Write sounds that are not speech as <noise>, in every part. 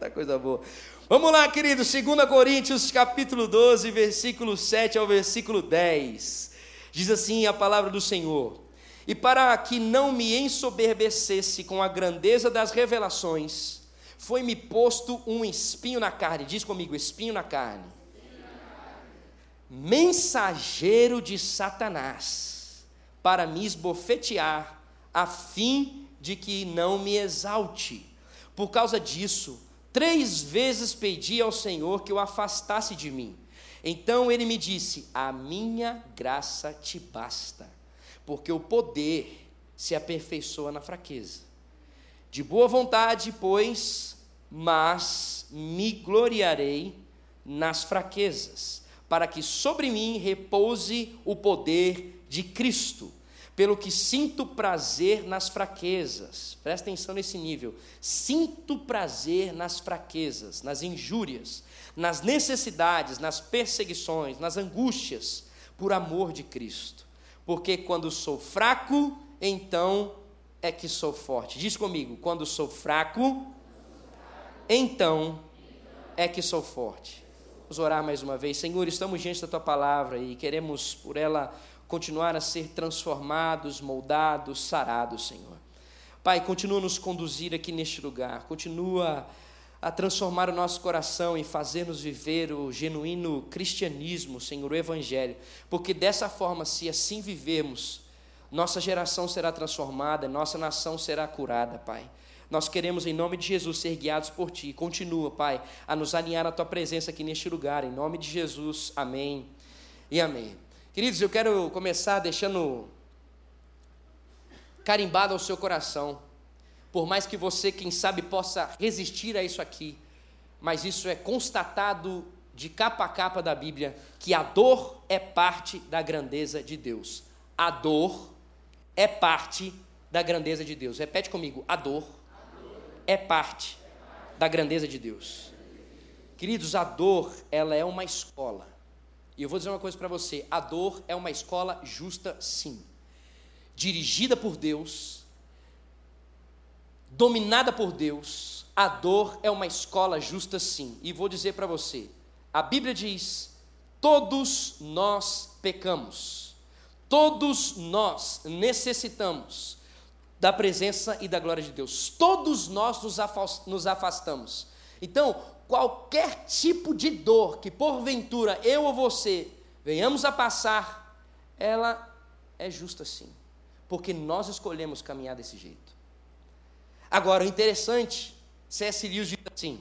Eita coisa boa. Vamos lá, queridos, 2 Coríntios, capítulo 12, versículo 7 ao versículo 10. Diz assim a palavra do Senhor: E para que não me ensoberbecesse com a grandeza das revelações, foi-me posto um espinho na carne. Diz comigo, espinho na carne. Mensageiro de Satanás, para me esbofetear, a fim de que não me exalte. Por causa disso, Três vezes pedi ao Senhor que o afastasse de mim. Então ele me disse: A minha graça te basta, porque o poder se aperfeiçoa na fraqueza. De boa vontade, pois, mas me gloriarei nas fraquezas, para que sobre mim repouse o poder de Cristo pelo que sinto prazer nas fraquezas. Presta atenção nesse nível. Sinto prazer nas fraquezas, nas injúrias, nas necessidades, nas perseguições, nas angústias, por amor de Cristo. Porque quando sou fraco, então é que sou forte. Diz comigo: quando sou fraco, então é que sou forte. Vamos orar mais uma vez. Senhor, estamos diante da tua palavra e queremos por ela continuar a ser transformados, moldados, sarados, Senhor. Pai, continua a nos conduzir aqui neste lugar, continua a transformar o nosso coração e fazer-nos viver o genuíno cristianismo, Senhor, o Evangelho, porque dessa forma, se assim vivermos, nossa geração será transformada, nossa nação será curada, Pai. Nós queremos, em nome de Jesus, ser guiados por Ti. Continua, Pai, a nos alinhar à Tua presença aqui neste lugar, em nome de Jesus. Amém e amém. Queridos, eu quero começar deixando carimbado ao seu coração, por mais que você, quem sabe, possa resistir a isso aqui, mas isso é constatado de capa a capa da Bíblia, que a dor é parte da grandeza de Deus. A dor é parte da grandeza de Deus. Repete comigo: a dor, é parte da grandeza de Deus. Queridos, a dor, ela é uma escola. E eu vou dizer uma coisa para você: a dor é uma escola justa, sim. Dirigida por Deus, dominada por Deus, a dor é uma escola justa, sim. E vou dizer para você: a Bíblia diz: todos nós pecamos, todos nós necessitamos da presença e da glória de Deus, todos nós nos afastamos. Então, qualquer tipo de dor que porventura eu ou você venhamos a passar, ela é justa sim, porque nós escolhemos caminhar desse jeito. Agora, o interessante, C.S. Lewis diz assim: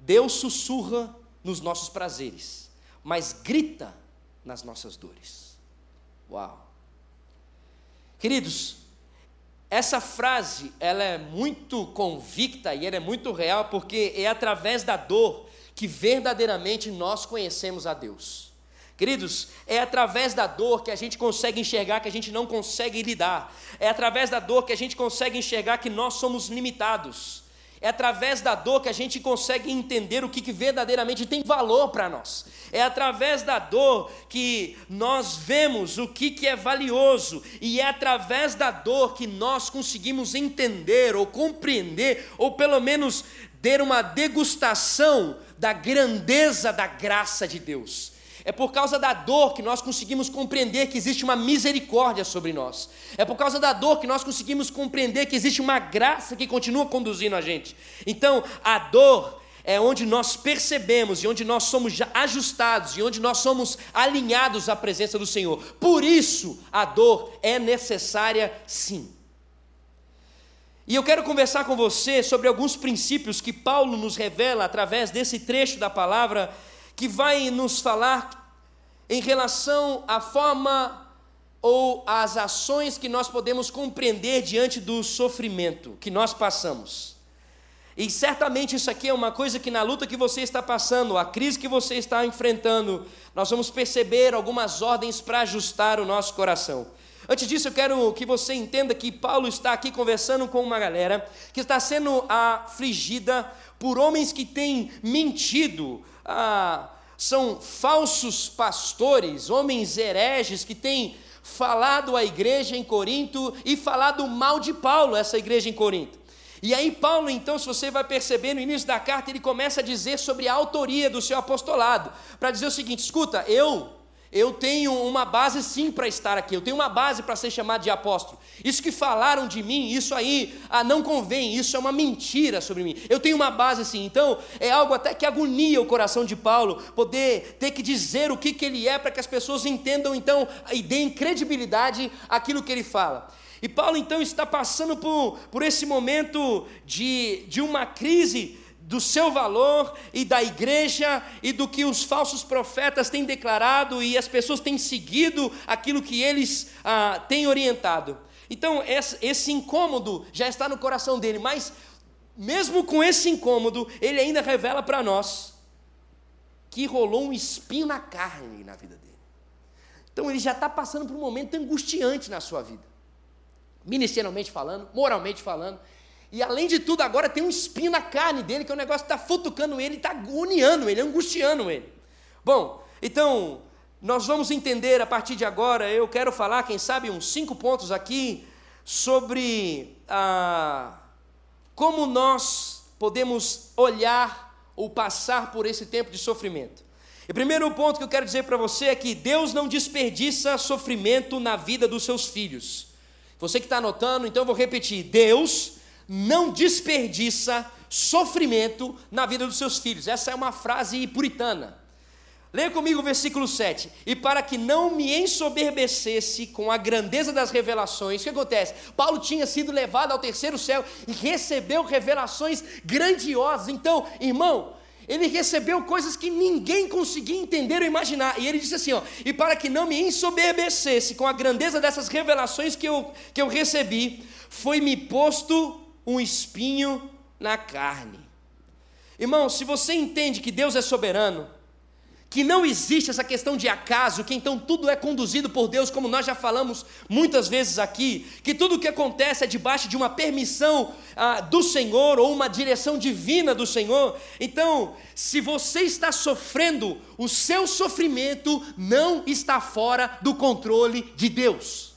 Deus sussurra nos nossos prazeres, mas grita nas nossas dores. Uau! Queridos, essa frase, ela é muito convicta e ela é muito real porque é através da dor que verdadeiramente nós conhecemos a Deus. Queridos, é através da dor que a gente consegue enxergar que a gente não consegue lidar. É através da dor que a gente consegue enxergar que nós somos limitados. É através da dor que a gente consegue entender o que, que verdadeiramente tem valor para nós. É através da dor que nós vemos o que, que é valioso. E é através da dor que nós conseguimos entender ou compreender, ou pelo menos ter uma degustação da grandeza da graça de Deus. É por causa da dor que nós conseguimos compreender que existe uma misericórdia sobre nós. É por causa da dor que nós conseguimos compreender que existe uma graça que continua conduzindo a gente. Então, a dor é onde nós percebemos e onde nós somos ajustados e onde nós somos alinhados à presença do Senhor. Por isso, a dor é necessária sim. E eu quero conversar com você sobre alguns princípios que Paulo nos revela através desse trecho da palavra que vai nos falar em relação à forma ou às ações que nós podemos compreender diante do sofrimento que nós passamos. E certamente isso aqui é uma coisa que na luta que você está passando, a crise que você está enfrentando, nós vamos perceber algumas ordens para ajustar o nosso coração. Antes disso, eu quero que você entenda que Paulo está aqui conversando com uma galera que está sendo afligida por homens que têm mentido, ah, são falsos pastores, homens hereges que têm falado à igreja em Corinto e falado mal de Paulo, essa igreja em Corinto. E aí, Paulo, então, se você vai perceber no início da carta, ele começa a dizer sobre a autoria do seu apostolado, para dizer o seguinte: escuta, eu eu tenho uma base sim para estar aqui, eu tenho uma base para ser chamado de apóstolo. Isso que falaram de mim, isso aí ah, não convém, isso é uma mentira sobre mim. Eu tenho uma base sim, então é algo até que agonia o coração de Paulo, poder ter que dizer o que, que ele é para que as pessoas entendam então e deem credibilidade àquilo que ele fala. E Paulo então está passando por, por esse momento de, de uma crise do seu valor e da igreja e do que os falsos profetas têm declarado e as pessoas têm seguido aquilo que eles ah, têm orientado. Então, esse incômodo já está no coração dele, mas mesmo com esse incômodo, ele ainda revela para nós que rolou um espinho na carne na vida dele. Então, ele já está passando por um momento angustiante na sua vida, ministerialmente falando, moralmente falando. E além de tudo, agora tem um espinho na carne dele, que o negócio está futucando ele, está agoniando ele, angustiando ele. Bom, então, nós vamos entender a partir de agora, eu quero falar, quem sabe, uns cinco pontos aqui, sobre ah, como nós podemos olhar ou passar por esse tempo de sofrimento. E o primeiro ponto que eu quero dizer para você é que Deus não desperdiça sofrimento na vida dos seus filhos. Você que está anotando, então eu vou repetir: Deus não desperdiça sofrimento na vida dos seus filhos. Essa é uma frase puritana. Leia comigo o versículo 7. E para que não me ensoberbecesse com a grandeza das revelações, o que acontece? Paulo tinha sido levado ao terceiro céu e recebeu revelações grandiosas. Então, irmão, ele recebeu coisas que ninguém conseguia entender ou imaginar. E ele disse assim: ó, e para que não me ensoberbecesse com a grandeza dessas revelações que eu, que eu recebi, foi-me posto um espinho na carne. Irmão, se você entende que Deus é soberano, que não existe essa questão de acaso, que então tudo é conduzido por Deus, como nós já falamos muitas vezes aqui, que tudo o que acontece é debaixo de uma permissão ah, do Senhor ou uma direção divina do Senhor. Então, se você está sofrendo, o seu sofrimento não está fora do controle de Deus.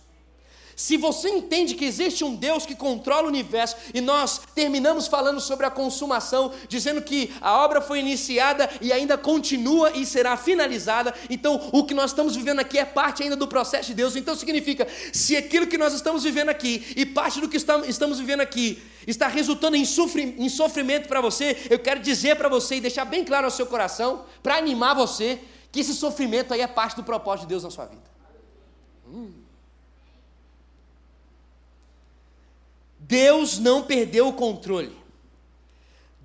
Se você entende que existe um Deus que controla o universo, e nós terminamos falando sobre a consumação, dizendo que a obra foi iniciada e ainda continua e será finalizada, então o que nós estamos vivendo aqui é parte ainda do processo de Deus. Então significa, se aquilo que nós estamos vivendo aqui e parte do que estamos vivendo aqui está resultando em, sofrimento para você, eu quero dizer para você e deixar bem claro ao seu coração, para animar você, que esse sofrimento aí é parte do propósito de Deus na sua vida. Hum. Deus não perdeu o controle.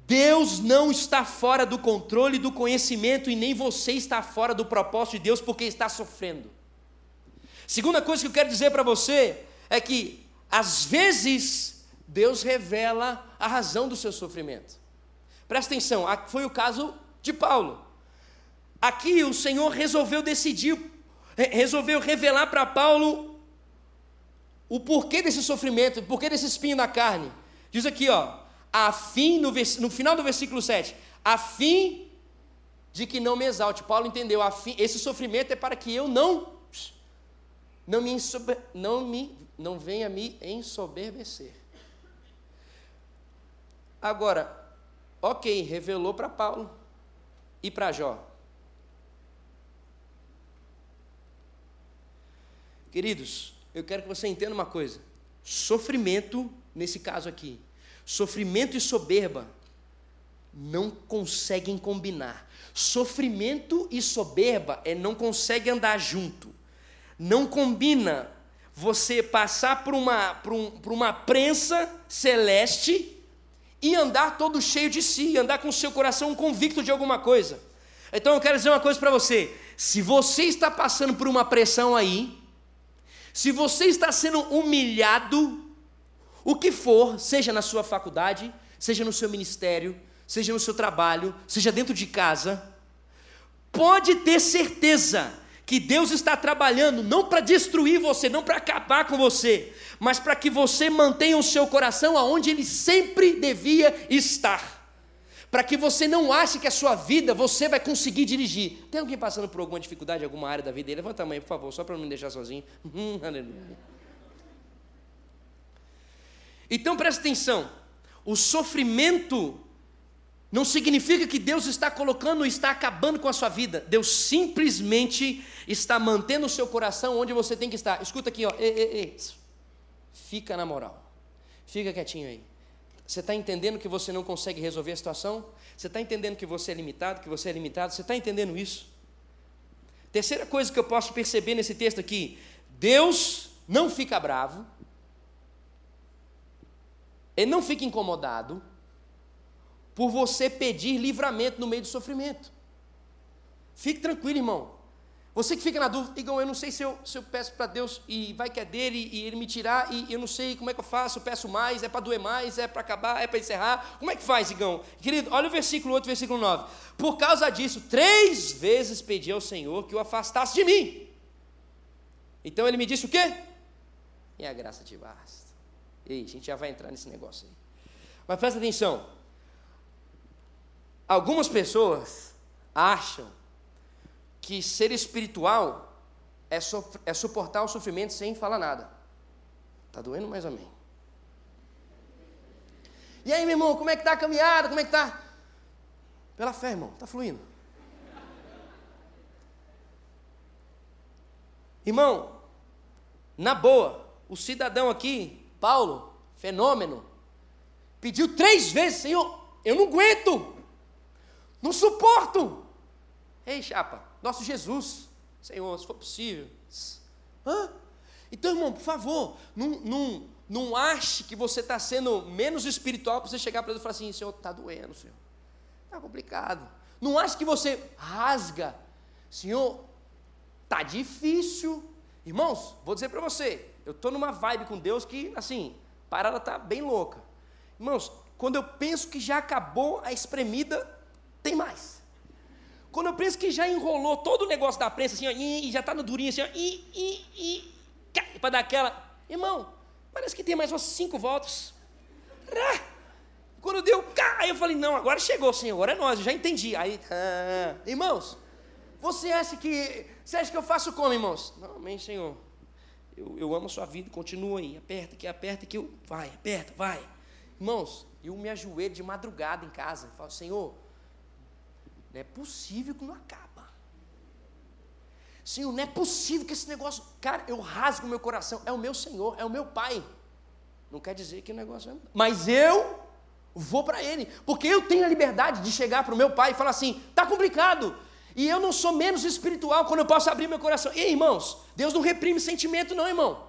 Deus não está fora do controle do conhecimento e nem você está fora do propósito de Deus porque está sofrendo. Segunda coisa que eu quero dizer para você é que às vezes Deus revela a razão do seu sofrimento. Presta atenção, foi o caso de Paulo. Aqui o Senhor resolveu decidir, resolveu revelar para Paulo o porquê desse sofrimento, o porquê desse espinho na carne. Diz aqui, ó, a fim, no, no final do versículo 7, a fim de que não me exalte. Paulo entendeu, a fim, esse sofrimento é para que eu não não me, não me não venha me ensoberbecer. Agora, ok, revelou para Paulo e para Jó. Queridos, eu quero que você entenda uma coisa: sofrimento, nesse caso aqui, sofrimento e soberba não conseguem combinar. Sofrimento e soberba é não consegue andar junto. Não combina você passar por uma, por, um, por uma prensa celeste e andar todo cheio de si, andar com o seu coração convicto de alguma coisa. Então eu quero dizer uma coisa para você: se você está passando por uma pressão aí, se você está sendo humilhado, o que for, seja na sua faculdade, seja no seu ministério, seja no seu trabalho, seja dentro de casa, pode ter certeza que Deus está trabalhando não para destruir você, não para acabar com você, mas para que você mantenha o seu coração aonde ele sempre devia estar para que você não ache que a sua vida você vai conseguir dirigir. Tem alguém passando por alguma dificuldade alguma área da vida? Levanta a mão, por favor, só para não me deixar sozinho. Hum, <laughs> aleluia. Então presta atenção. o sofrimento não significa que Deus está colocando, está acabando com a sua vida. Deus simplesmente está mantendo o seu coração onde você tem que estar. Escuta aqui, ó. Ei, ei, ei. Fica na moral. Fica quietinho aí. Você está entendendo que você não consegue resolver a situação? Você está entendendo que você é limitado, que você é limitado? Você está entendendo isso? Terceira coisa que eu posso perceber nesse texto aqui: Deus não fica bravo, Ele não fica incomodado por você pedir livramento no meio do sofrimento. Fique tranquilo, irmão. Você que fica na dúvida, Igão, eu não sei se eu, se eu peço para Deus e vai que é dele e ele me tirar e eu não sei como é que eu faço, eu peço mais, é para doer mais, é para acabar, é para encerrar. Como é que faz, Igão? Querido, olha o versículo 8, versículo 9. Por causa disso, três vezes pedi ao Senhor que o afastasse de mim. Então ele me disse o quê? E a graça te basta. Ei, a gente já vai entrar nesse negócio aí. Mas presta atenção. Algumas pessoas acham que ser espiritual é, é suportar o sofrimento sem falar nada. Está doendo ou menos. E aí, meu irmão, como é que está a caminhada? Como é que está? Pela fé, irmão, está fluindo. Irmão, na boa, o cidadão aqui, Paulo, fenômeno, pediu três vezes, Senhor, eu não aguento, não suporto. Ei, chapa, nosso Jesus, Senhor, se for possível. Hã? Então, irmão, por favor, não, não, não ache que você está sendo menos espiritual para você chegar para Deus e falar assim: Senhor, está doendo, Senhor. Está complicado. Não ache que você rasga. Senhor, está difícil. Irmãos, vou dizer para você, eu estou numa vibe com Deus que, assim, a parada está bem louca. Irmãos, quando eu penso que já acabou a espremida, tem mais. Quando eu penso que já enrolou todo o negócio da prensa, assim, ó, e já está no durinho, assim, ó, e, e, e, para dar aquela. Irmão, parece que tem mais umas cinco voltas. Quando deu, aí eu falei, não, agora chegou, Senhor, é nós, eu já entendi. Aí, ah, irmãos, você acha que. Você acha que eu faço como, irmãos? Não, amém, Senhor. Eu, eu amo a sua vida, continua aí, aperta que aperta que eu. Vai, aperta, vai. Irmãos, eu me ajoelho de madrugada em casa e falo, Senhor, não é possível que não acaba. Senhor, não é possível que esse negócio. Cara, eu rasgo o meu coração. É o meu Senhor, é o meu Pai. Não quer dizer que o negócio é. Mas eu vou para Ele. Porque eu tenho a liberdade de chegar para o meu Pai e falar assim: está complicado. E eu não sou menos espiritual quando eu posso abrir meu coração. E irmãos, Deus não reprime sentimento, não, irmão.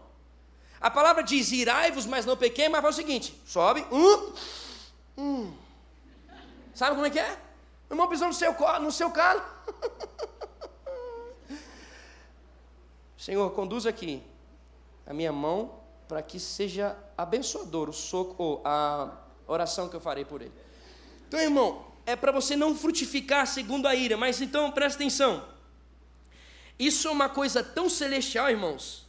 A palavra diz: irai-vos, mas não pequei, mas faz o seguinte: sobe, um, um. Sabe como é que é? O irmão pisou no seu, no seu calo. Senhor, conduz aqui a minha mão para que seja abençoador o soco, a oração que eu farei por ele. Então, irmão, é para você não frutificar segundo a ira, mas então presta atenção. Isso é uma coisa tão celestial, irmãos,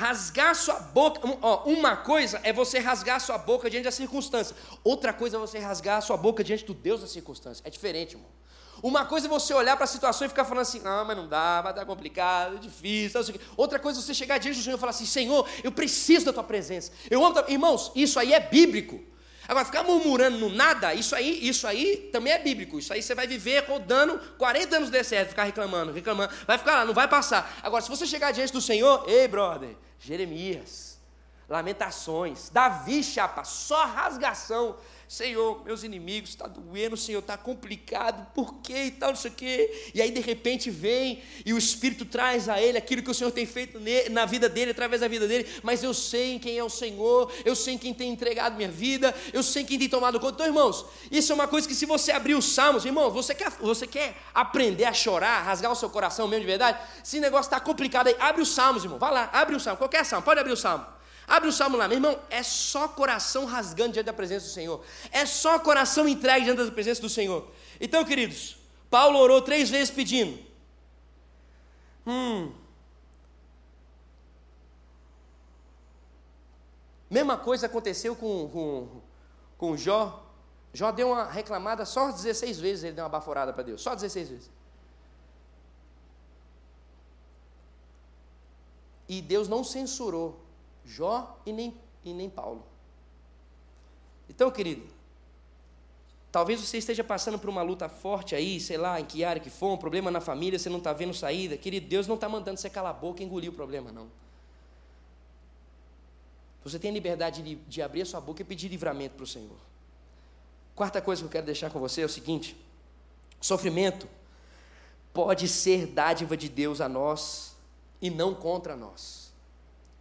Rasgar sua boca, ó, uma coisa é você rasgar sua boca diante da circunstância, outra coisa é você rasgar sua boca diante do Deus da circunstância. É diferente, irmão. Uma coisa é você olhar para a situação e ficar falando assim, não, mas não dá, vai dar complicado, é difícil. Outra coisa é você chegar diante do Senhor e falar assim, Senhor, eu preciso da tua presença. Eu amo, irmãos, isso aí é bíblico. Agora, ficar murmurando no nada, isso aí, isso aí também é bíblico. Isso aí você vai viver rodando 40 anos de deserto, ficar reclamando, reclamando. Vai ficar lá, não vai passar. Agora, se você chegar diante do Senhor, ei, brother, Jeremias, Lamentações, Davi, chapa, só rasgação. Senhor, meus inimigos, está doendo, Senhor, está complicado, por quê e tal, não sei o quê. E aí, de repente, vem e o Espírito traz a ele aquilo que o Senhor tem feito na vida dele, através da vida dele. Mas eu sei quem é o Senhor, eu sei quem tem entregado minha vida, eu sei quem tem tomado conta. Então, irmãos, isso é uma coisa que se você abrir os salmos, irmão, você quer, você quer aprender a chorar, rasgar o seu coração mesmo de verdade? Se negócio está complicado aí, abre os salmos, irmão, vai lá, abre o salmo, qualquer salmo, pode abrir o salmo. Abre o salmo lá, meu irmão, é só coração rasgando diante da presença do Senhor. É só coração entregue diante da presença do Senhor. Então, queridos, Paulo orou três vezes pedindo. Hum. Mesma coisa aconteceu com, com, com Jó. Jó deu uma reclamada só 16 vezes, ele deu uma baforada para Deus, só 16 vezes. E Deus não censurou Jó e nem, e nem Paulo. Então, querido, Talvez você esteja passando por uma luta forte aí, sei lá, em que área que for, um problema na família, você não está vendo saída. Querido, Deus não está mandando você calar a boca e engolir o problema, não. Você tem a liberdade de, de abrir a sua boca e pedir livramento para o Senhor. Quarta coisa que eu quero deixar com você é o seguinte: sofrimento pode ser dádiva de Deus a nós e não contra nós.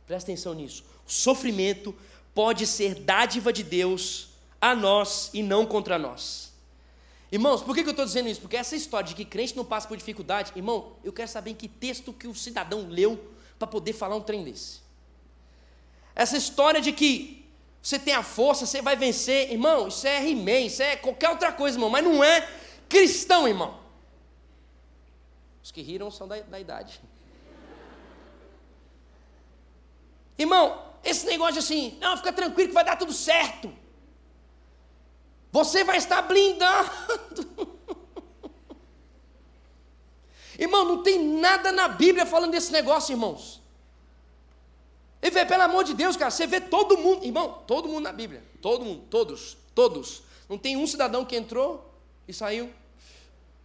Presta atenção nisso. O sofrimento pode ser dádiva de Deus a nós e não contra nós. Irmãos, por que eu estou dizendo isso? Porque essa história de que crente não passa por dificuldade, irmão, eu quero saber em que texto que o cidadão leu para poder falar um trem desse. Essa história de que você tem a força, você vai vencer, irmão, isso é He-Man, isso é qualquer outra coisa, irmão, mas não é cristão, irmão. Os que riram são da, da idade. Irmão, esse negócio de assim, não, fica tranquilo que vai dar tudo certo. Você vai estar blindado. <laughs> Irmão, não tem nada na Bíblia falando desse negócio, irmãos. E vê, pelo amor de Deus, cara, você vê todo mundo, irmão, todo mundo na Bíblia, todo mundo, todos, todos. Não tem um cidadão que entrou e saiu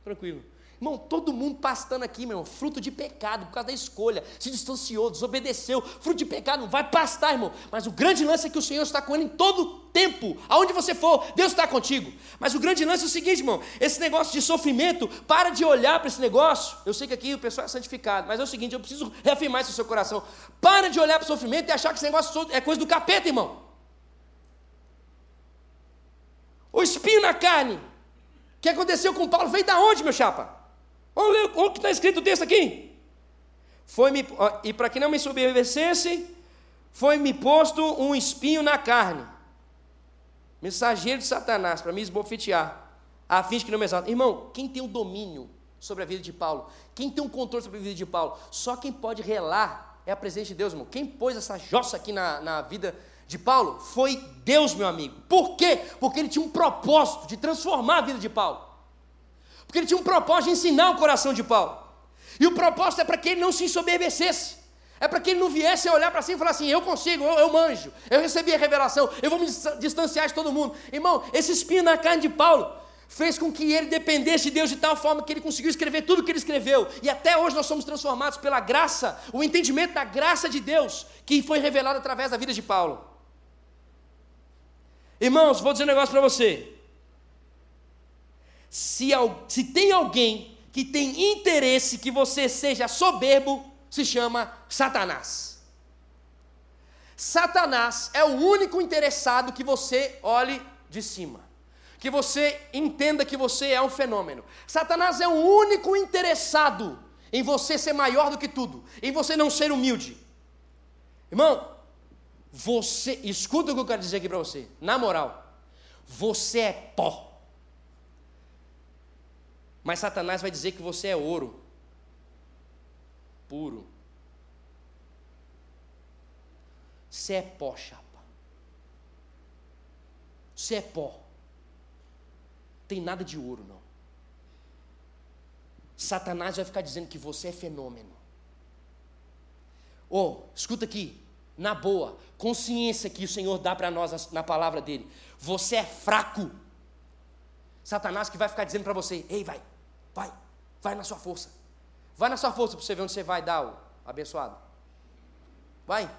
tranquilo. Irmão, todo mundo pastando aqui, meu irmão, fruto de pecado, por causa da escolha, se distanciou, desobedeceu, fruto de pecado, não vai pastar, irmão. Mas o grande lance é que o Senhor está com ele em todo tempo, aonde você for, Deus está contigo. Mas o grande lance é o seguinte, irmão, esse negócio de sofrimento, para de olhar para esse negócio. Eu sei que aqui o pessoal é santificado, mas é o seguinte, eu preciso reafirmar isso no seu coração. Para de olhar para o sofrimento e achar que esse negócio é coisa do capeta, irmão. O espinho na carne, o que aconteceu com Paulo, veio da onde, meu chapa? Olha o que está escrito o texto aqui. Foi-me, e para que não me sobrevivesse, foi-me posto um espinho na carne, mensageiro de Satanás, para me esbofetear, a fim de que não me exalte. Irmão, quem tem o domínio sobre a vida de Paulo? Quem tem o controle sobre a vida de Paulo? Só quem pode relar é a presença de Deus, irmão. Quem pôs essa jossa aqui na, na vida de Paulo foi Deus, meu amigo. Por quê? Porque ele tinha um propósito de transformar a vida de Paulo. Porque ele tinha um propósito de ensinar o coração de Paulo. E o propósito é para que ele não se ensoberbecesse. É para que ele não viesse a olhar para cima e falar assim: eu consigo, eu, eu, manjo, eu recebi a revelação, eu vou me distanciar de todo mundo. Irmão, esse espinho na carne de Paulo fez com que ele dependesse de Deus de tal forma que ele conseguiu escrever tudo o que ele escreveu. E até hoje nós somos transformados pela graça, o entendimento da graça de Deus que foi revelado através da vida de Paulo. Irmãos, vou dizer um negócio para você se, se tem alguém que tem interesse que você seja soberbo, se chama Satanás. Satanás é o único interessado que você olhe de cima, que você entenda que você é um fenômeno. Satanás é o único interessado em você ser maior do que tudo, em você não ser humilde. Irmão, você, escuta o que eu quero dizer aqui para você, na moral, você é pó. Mas Satanás vai dizer que você é ouro puro. Você é pó, chapa. Você é pó. Tem nada de ouro, não. Satanás vai ficar dizendo que você é fenômeno. Oh, escuta aqui, na boa, consciência que o Senhor dá para nós na palavra dele. Você é fraco. Satanás que vai ficar dizendo para você: ei, vai, Vai, vai na sua força. Vai na sua força para você ver onde você vai dar o abençoado. Vai.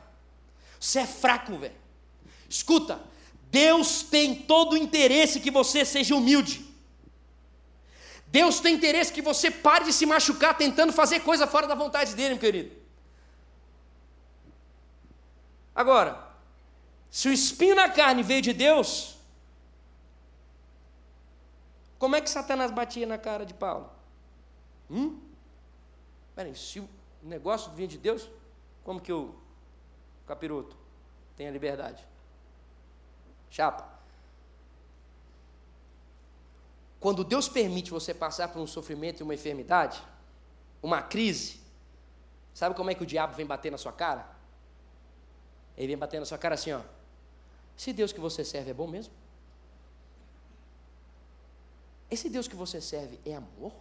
Você é fraco, velho. Escuta, Deus tem todo o interesse que você seja humilde. Deus tem interesse que você pare de se machucar tentando fazer coisa fora da vontade dele, meu querido. Agora, se o espinho na carne veio de Deus, como é que Satanás batia na cara de Paulo? Hum? Peraí, se o negócio vinha de Deus, como que o capiroto tem a liberdade? Chapa. Quando Deus permite você passar por um sofrimento e uma enfermidade, uma crise, sabe como é que o diabo vem bater na sua cara? Ele vem bater na sua cara assim, ó. Se Deus que você serve é bom mesmo? Esse Deus que você serve é amor?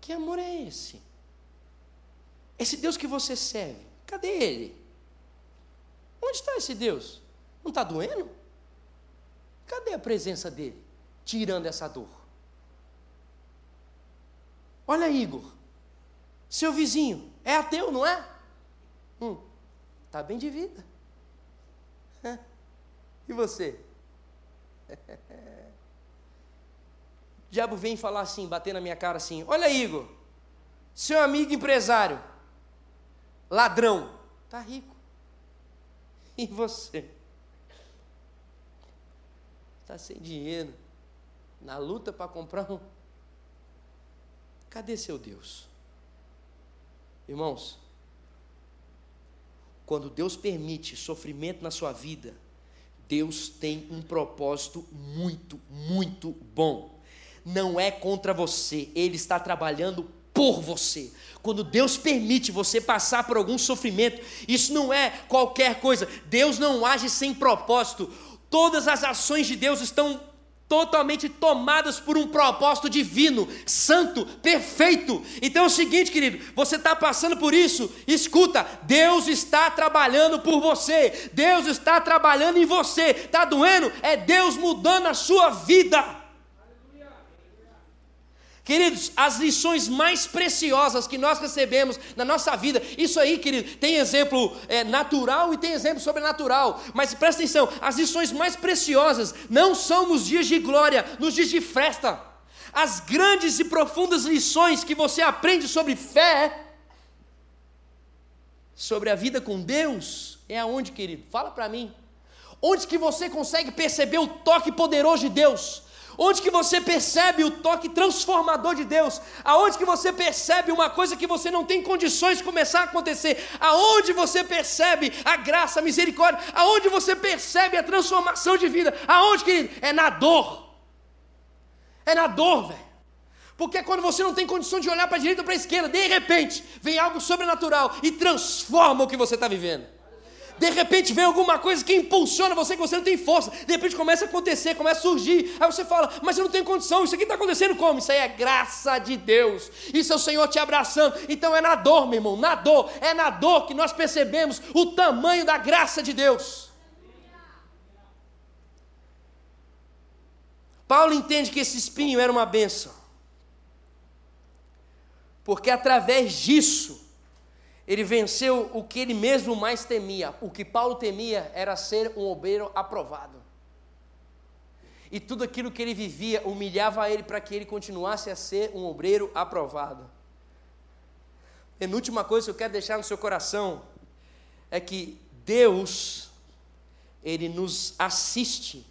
Que amor é esse? Esse Deus que você serve, cadê ele? Onde está esse Deus? Não está doendo? Cadê a presença dele? Tirando essa dor. Olha, Igor, seu vizinho é ateu, não é? Hum, tá bem de vida. <laughs> E você? <laughs> O diabo vem falar assim, bater na minha cara assim: Olha, Igor, seu amigo empresário, ladrão, tá rico. E você? Está sem dinheiro, na luta para comprar um. Cadê seu Deus? Irmãos, quando Deus permite sofrimento na sua vida, Deus tem um propósito muito, muito bom. Não é contra você, Ele está trabalhando por você. Quando Deus permite você passar por algum sofrimento, isso não é qualquer coisa. Deus não age sem propósito. Todas as ações de Deus estão totalmente tomadas por um propósito divino, santo, perfeito. Então é o seguinte, querido, você está passando por isso, escuta, Deus está trabalhando por você, Deus está trabalhando em você, está doendo? É Deus mudando a sua vida. Queridos, as lições mais preciosas que nós recebemos na nossa vida, isso aí, querido, tem exemplo é, natural e tem exemplo sobrenatural, mas presta atenção: as lições mais preciosas não são nos dias de glória, nos dias de festa. As grandes e profundas lições que você aprende sobre fé, sobre a vida com Deus, é aonde, querido? Fala para mim. Onde que você consegue perceber o toque poderoso de Deus? Onde que você percebe o toque transformador de Deus? Aonde que você percebe uma coisa que você não tem condições de começar a acontecer? Aonde você percebe a graça, a misericórdia? Aonde você percebe a transformação de vida? Aonde, querido? É na dor. É na dor, velho. Porque quando você não tem condição de olhar para a direita ou para a esquerda, de repente vem algo sobrenatural e transforma o que você está vivendo. De repente vem alguma coisa que impulsiona você, que você não tem força. De repente começa a acontecer, começa a surgir. Aí você fala, mas eu não tenho condição. Isso aqui está acontecendo como? Isso aí é graça de Deus. Isso é o Senhor te abraçando. Então é na dor, meu irmão, na dor. É na dor que nós percebemos o tamanho da graça de Deus. Paulo entende que esse espinho era uma benção. Porque através disso, ele venceu o que ele mesmo mais temia. O que Paulo temia era ser um obreiro aprovado. E tudo aquilo que ele vivia humilhava ele para que ele continuasse a ser um obreiro aprovado. Penúltima coisa que eu quero deixar no seu coração é que Deus, Ele nos assiste,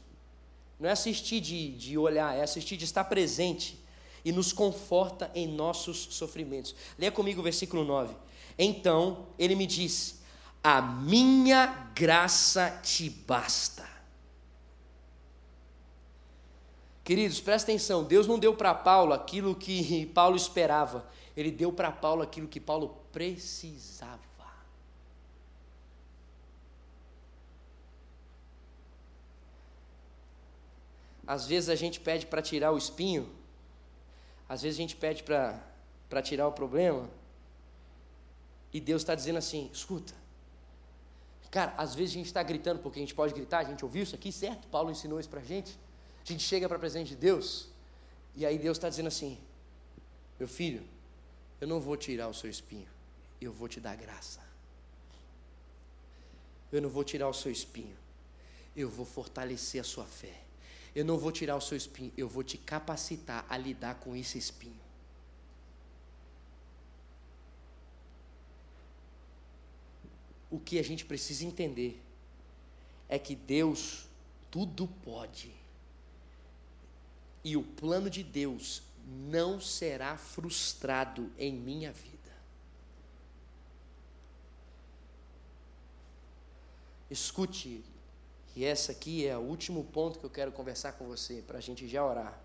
não é assistir de, de olhar, é assistir de estar presente e nos conforta em nossos sofrimentos. Leia comigo o versículo 9. Então ele me disse: A minha graça te basta. Queridos, presta atenção: Deus não deu para Paulo aquilo que <laughs> Paulo esperava, ele deu para Paulo aquilo que Paulo precisava. Às vezes a gente pede para tirar o espinho, às vezes a gente pede para tirar o problema, e Deus está dizendo assim: escuta, cara, às vezes a gente está gritando porque a gente pode gritar, a gente ouviu isso aqui, certo? Paulo ensinou isso para a gente. A gente chega para a presença de Deus, e aí Deus está dizendo assim: meu filho, eu não vou tirar o seu espinho, eu vou te dar graça. Eu não vou tirar o seu espinho, eu vou fortalecer a sua fé. Eu não vou tirar o seu espinho, eu vou te capacitar a lidar com esse espinho. O que a gente precisa entender é que Deus tudo pode. E o plano de Deus não será frustrado em minha vida. Escute, e essa aqui é o último ponto que eu quero conversar com você, para a gente já orar.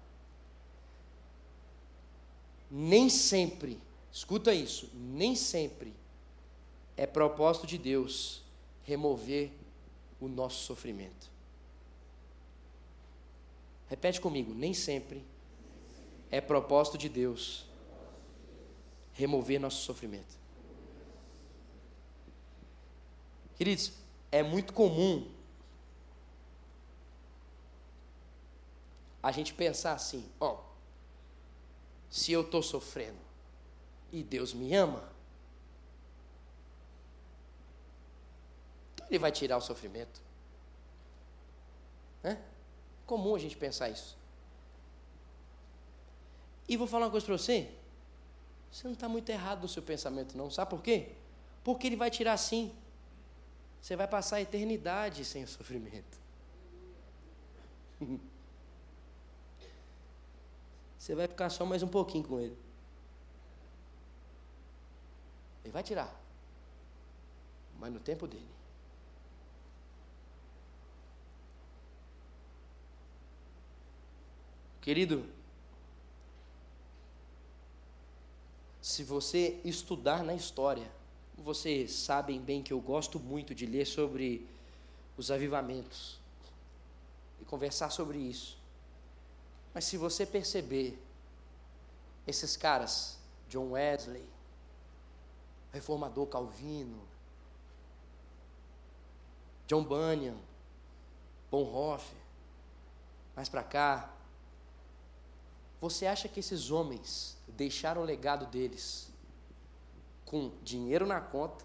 Nem sempre, escuta isso, nem sempre é propósito de Deus remover o nosso sofrimento. Repete comigo, nem sempre é propósito de Deus remover nosso sofrimento. Queridos, é muito comum a gente pensar assim: ó, se eu estou sofrendo e Deus me ama, Ele vai tirar o sofrimento. É comum a gente pensar isso. E vou falar uma coisa para você. Você não está muito errado no seu pensamento, não. Sabe por quê? Porque Ele vai tirar sim. Você vai passar a eternidade sem o sofrimento. <laughs> Você vai ficar só mais um pouquinho com Ele. Ele vai tirar. Mas no tempo dele. Querido, se você estudar na história, vocês sabem bem que eu gosto muito de ler sobre os avivamentos e conversar sobre isso. Mas se você perceber, esses caras, John Wesley, reformador Calvino, John Bunyan, Bonhoeffer, mais para cá, você acha que esses homens deixaram o legado deles com dinheiro na conta,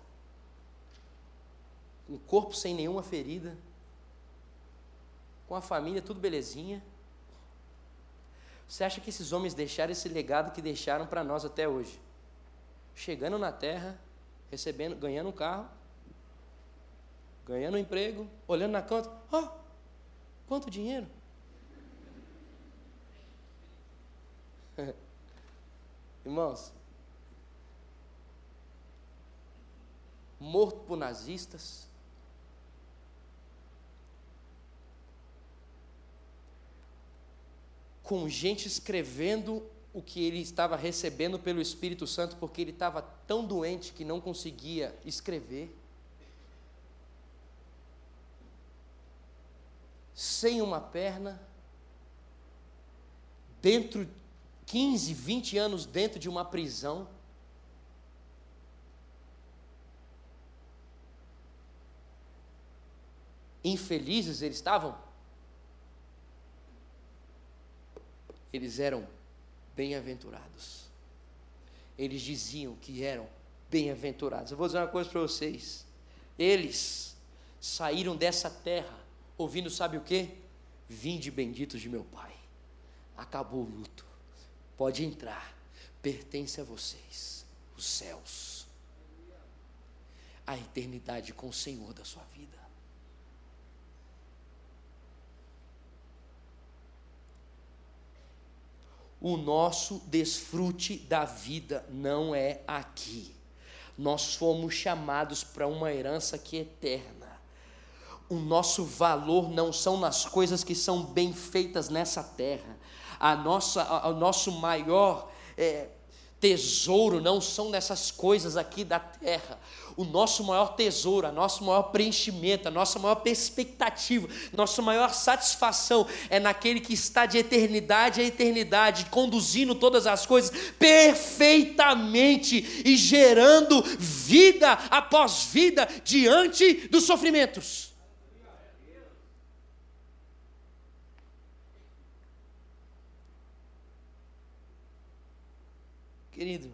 um corpo sem nenhuma ferida, com a família tudo belezinha? Você acha que esses homens deixaram esse legado que deixaram para nós até hoje? Chegando na terra, recebendo, ganhando um carro, ganhando um emprego, olhando na conta, ó, oh, quanto dinheiro? <laughs> Irmãos, morto por nazistas, com gente escrevendo o que ele estava recebendo pelo Espírito Santo, porque ele estava tão doente que não conseguia escrever. Sem uma perna, dentro 15, 20 anos dentro de uma prisão. Infelizes eles estavam? Eles eram bem-aventurados. Eles diziam que eram bem-aventurados. Eu vou dizer uma coisa para vocês. Eles saíram dessa terra ouvindo, sabe o que? Vinde benditos de meu Pai. Acabou o luto. Pode entrar, pertence a vocês, os céus, a eternidade com o Senhor da sua vida. O nosso desfrute da vida não é aqui. Nós fomos chamados para uma herança que é eterna. O nosso valor não são nas coisas que são bem feitas nessa terra, a nossa, o nosso maior é, tesouro não são nessas coisas aqui da terra. O nosso maior tesouro, a nosso maior preenchimento, a nossa maior expectativa, nossa maior satisfação é naquele que está de eternidade a eternidade, conduzindo todas as coisas perfeitamente e gerando vida após vida diante dos sofrimentos. Querido,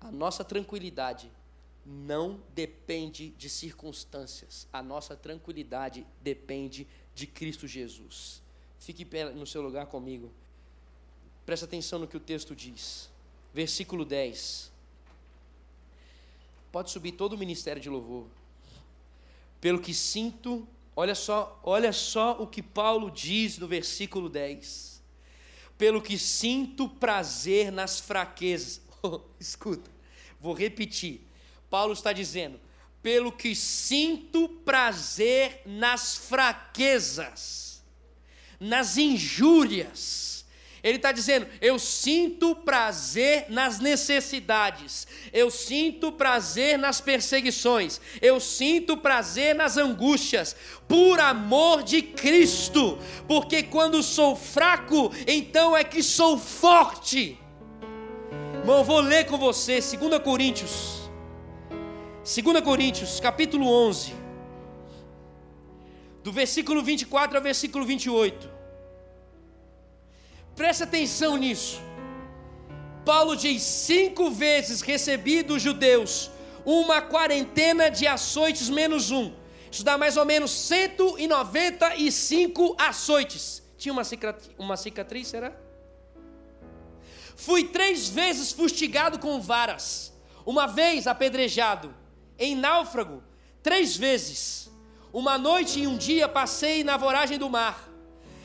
a nossa tranquilidade não depende de circunstâncias, a nossa tranquilidade depende de Cristo Jesus. Fique no seu lugar comigo. Presta atenção no que o texto diz. Versículo 10. Pode subir todo o ministério de louvor. Pelo que sinto, olha só, olha só o que Paulo diz no versículo 10 pelo que sinto prazer nas fraquezas. <laughs> Escuta, vou repetir. Paulo está dizendo: pelo que sinto prazer nas fraquezas, nas injúrias, ele está dizendo: eu sinto prazer nas necessidades, eu sinto prazer nas perseguições, eu sinto prazer nas angústias, por amor de Cristo, porque quando sou fraco, então é que sou forte. Irmão, vou ler com você 2 Coríntios, 2 Coríntios, capítulo 11, do versículo 24 ao versículo 28. Preste atenção nisso. Paulo diz: cinco vezes recebi dos judeus uma quarentena de açoites menos um. Isso dá mais ou menos 195 açoites. Tinha uma cicatriz, uma cicatriz será? Fui três vezes fustigado com varas, uma vez apedrejado, em náufrago, três vezes. Uma noite e um dia passei na voragem do mar,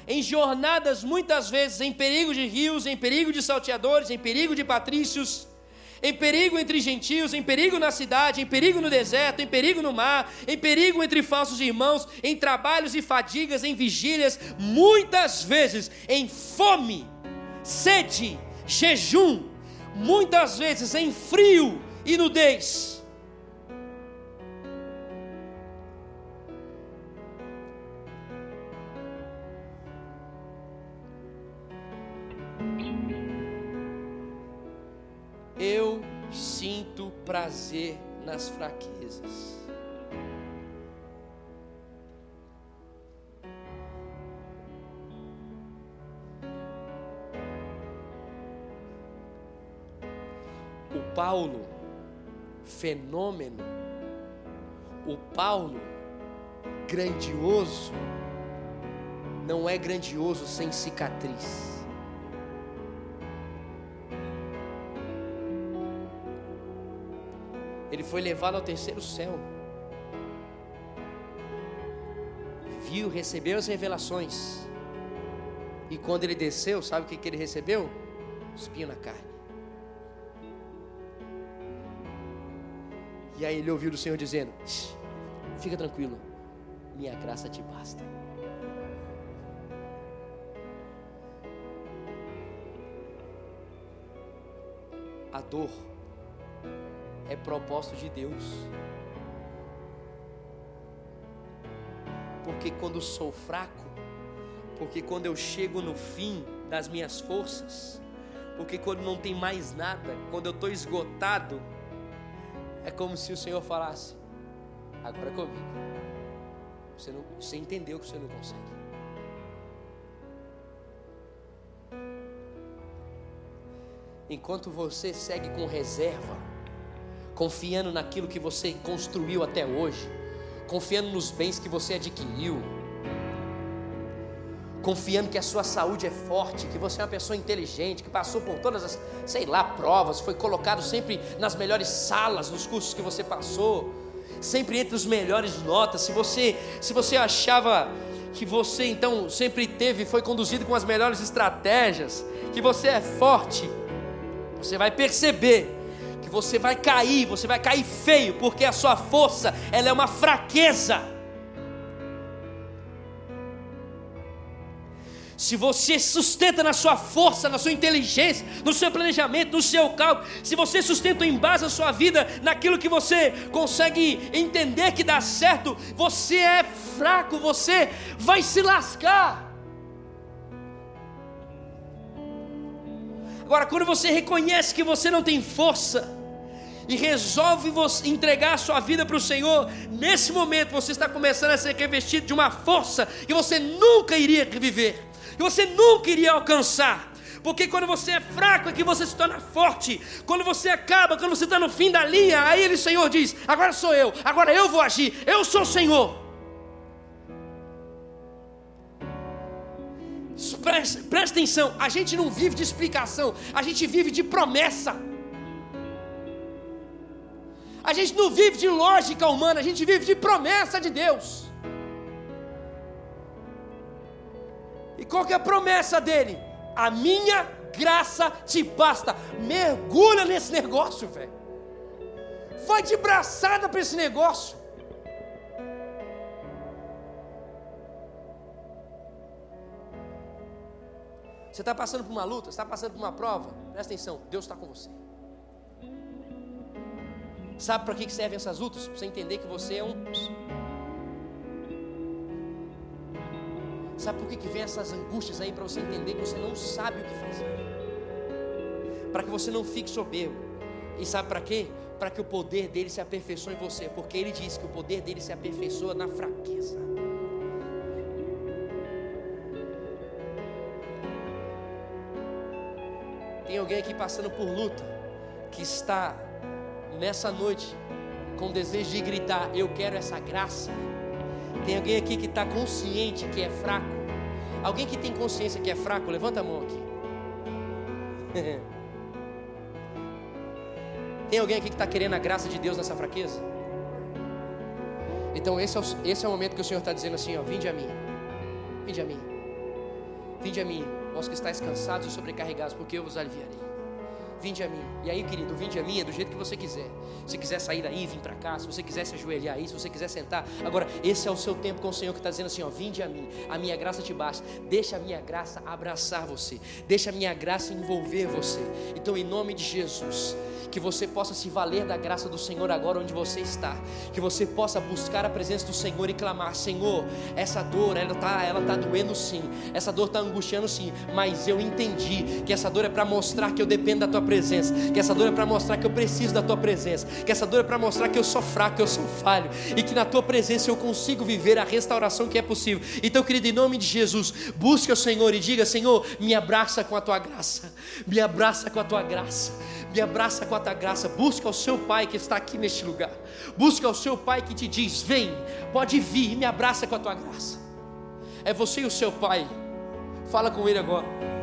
em jornadas muitas vezes em perigo de rios, em perigo de salteadores, em perigo de patrícios, em perigo entre gentios, em perigo na cidade, em perigo no deserto, em perigo no mar, em perigo entre falsos irmãos, em trabalhos e fadigas, em vigílias, muitas vezes em fome, sede, jejum, muitas vezes em frio e nudez. Eu sinto prazer nas fraquezas. O Paulo, fenômeno, o Paulo, grandioso, não é grandioso sem cicatriz. Ele foi levado ao terceiro céu. Viu, recebeu as revelações. E quando ele desceu, sabe o que, que ele recebeu? Espinho na carne. E aí ele ouviu do Senhor dizendo: Fica tranquilo, minha graça te basta. A dor é propósito de Deus. Porque quando sou fraco, porque quando eu chego no fim das minhas forças, porque quando não tem mais nada, quando eu estou esgotado, é como se o Senhor falasse: agora é comigo. Você, não, você entendeu que você não consegue. Enquanto você segue com reserva, confiando naquilo que você construiu até hoje, confiando nos bens que você adquiriu, confiando que a sua saúde é forte, que você é uma pessoa inteligente, que passou por todas as, sei lá, provas, foi colocado sempre nas melhores salas nos cursos que você passou, sempre entre os melhores notas. Se você, se você achava que você então sempre teve, foi conduzido com as melhores estratégias, que você é forte, você vai perceber você vai cair, você vai cair feio, porque a sua força, ela é uma fraqueza. Se você sustenta na sua força, na sua inteligência, no seu planejamento, no seu cálculo, se você sustenta em base a sua vida naquilo que você consegue entender que dá certo, você é fraco, você vai se lascar. Agora, quando você reconhece que você não tem força, e resolve entregar a sua vida para o Senhor, nesse momento você está começando a ser revestido de uma força que você nunca iria viver, que você nunca iria alcançar. Porque quando você é fraco é que você se torna forte. Quando você acaba, quando você está no fim da linha, aí ele, Senhor, diz: Agora sou eu, agora eu vou agir, eu sou o Senhor. Presta, presta atenção, a gente não vive de explicação, a gente vive de promessa. A gente não vive de lógica humana, a gente vive de promessa de Deus. E qual que é a promessa dele? A minha graça te basta. Mergulha nesse negócio, velho. Vai de braçada para esse negócio. Você está passando por uma luta, está passando por uma prova, presta atenção, Deus está com você. Sabe para que servem essas lutas? Para você entender que você é um. Sabe por que, que vem essas angústias aí? Para você entender que você não sabe o que fazer. Para que você não fique soberbo. E sabe para quê? Para que o poder dele se aperfeiçoe em você. Porque ele diz que o poder dele se aperfeiçoa na fraqueza. Tem alguém aqui passando por luta que está nessa noite com desejo de gritar: Eu quero essa graça. Tem alguém aqui que está consciente que é fraco. Alguém que tem consciência que é fraco, levanta a mão aqui. <laughs> Tem alguém aqui que está querendo a graça de Deus nessa fraqueza? Então esse é, o, esse é o momento que o Senhor está dizendo assim: ó, vinde a mim, vinde a mim, vinde a mim, vós que estáis cansados e sobrecarregados, porque eu vos aliviarei. Vinde a mim. E aí, querido, vinde a mim é do jeito que você quiser. Se quiser sair daí, vir para cá. Se você quiser se ajoelhar aí, se você quiser sentar. Agora, esse é o seu tempo com o Senhor que está dizendo assim: ó, vinde a mim. A minha graça te basta. Deixa a minha graça abraçar você. Deixa a minha graça envolver você. Então, em nome de Jesus que você possa se valer da graça do Senhor agora onde você está, que você possa buscar a presença do Senhor e clamar: Senhor, essa dor, ela está ela tá doendo sim, essa dor está angustiando sim, mas eu entendi que essa dor é para mostrar que eu dependo da tua presença, que essa dor é para mostrar que eu preciso da tua presença, que essa dor é para mostrar que eu sou fraco, que eu sou falho e que na tua presença eu consigo viver a restauração que é possível. Então, querido, em nome de Jesus, busque o Senhor e diga: Senhor, me abraça com a tua graça, me abraça com a tua graça me abraça com a tua graça. Busca o seu Pai que está aqui neste lugar. Busca o seu Pai que te diz: Vem, pode vir me abraça com a tua graça. É você e o seu Pai. Fala com Ele agora.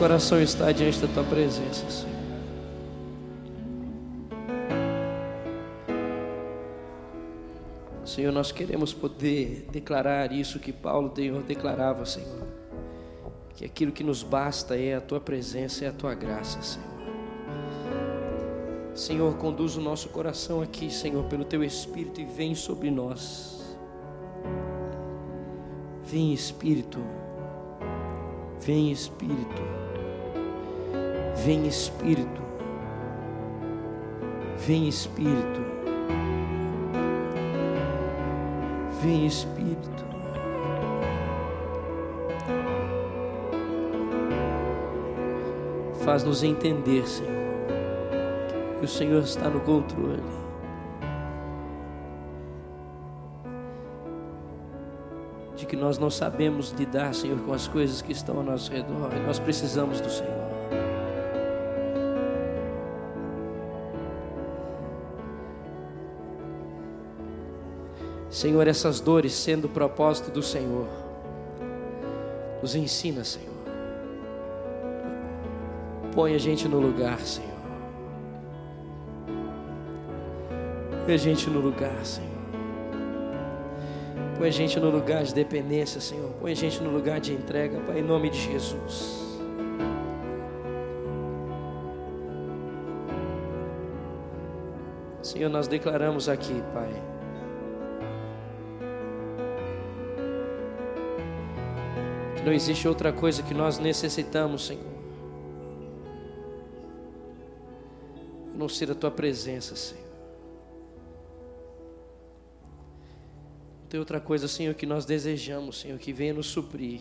Coração está diante da tua presença, Senhor. Senhor, nós queremos poder declarar isso que Paulo declarava, Senhor. Que aquilo que nos basta é a tua presença, é a tua graça, Senhor. Senhor, conduz o nosso coração aqui, Senhor, pelo teu Espírito e vem sobre nós. Vem Espírito, vem Espírito. Vem Espírito, vem Espírito, vem Espírito. Faz-nos entender, Senhor, que o Senhor está no controle. Que nós não sabemos lidar, Senhor, com as coisas que estão ao nosso redor e nós precisamos do Senhor. Senhor, essas dores sendo o propósito do Senhor. Nos ensina, Senhor. Põe a gente no lugar, Senhor. Põe a gente no lugar, Senhor. Põe a gente no lugar de dependência, Senhor. Põe a gente no lugar de entrega, Pai, em nome de Jesus. Senhor, nós declaramos aqui, Pai Não existe outra coisa que nós necessitamos, Senhor. Não ser a tua presença, Senhor. Tem outra coisa, Senhor, que nós desejamos, Senhor, que venha nos suprir.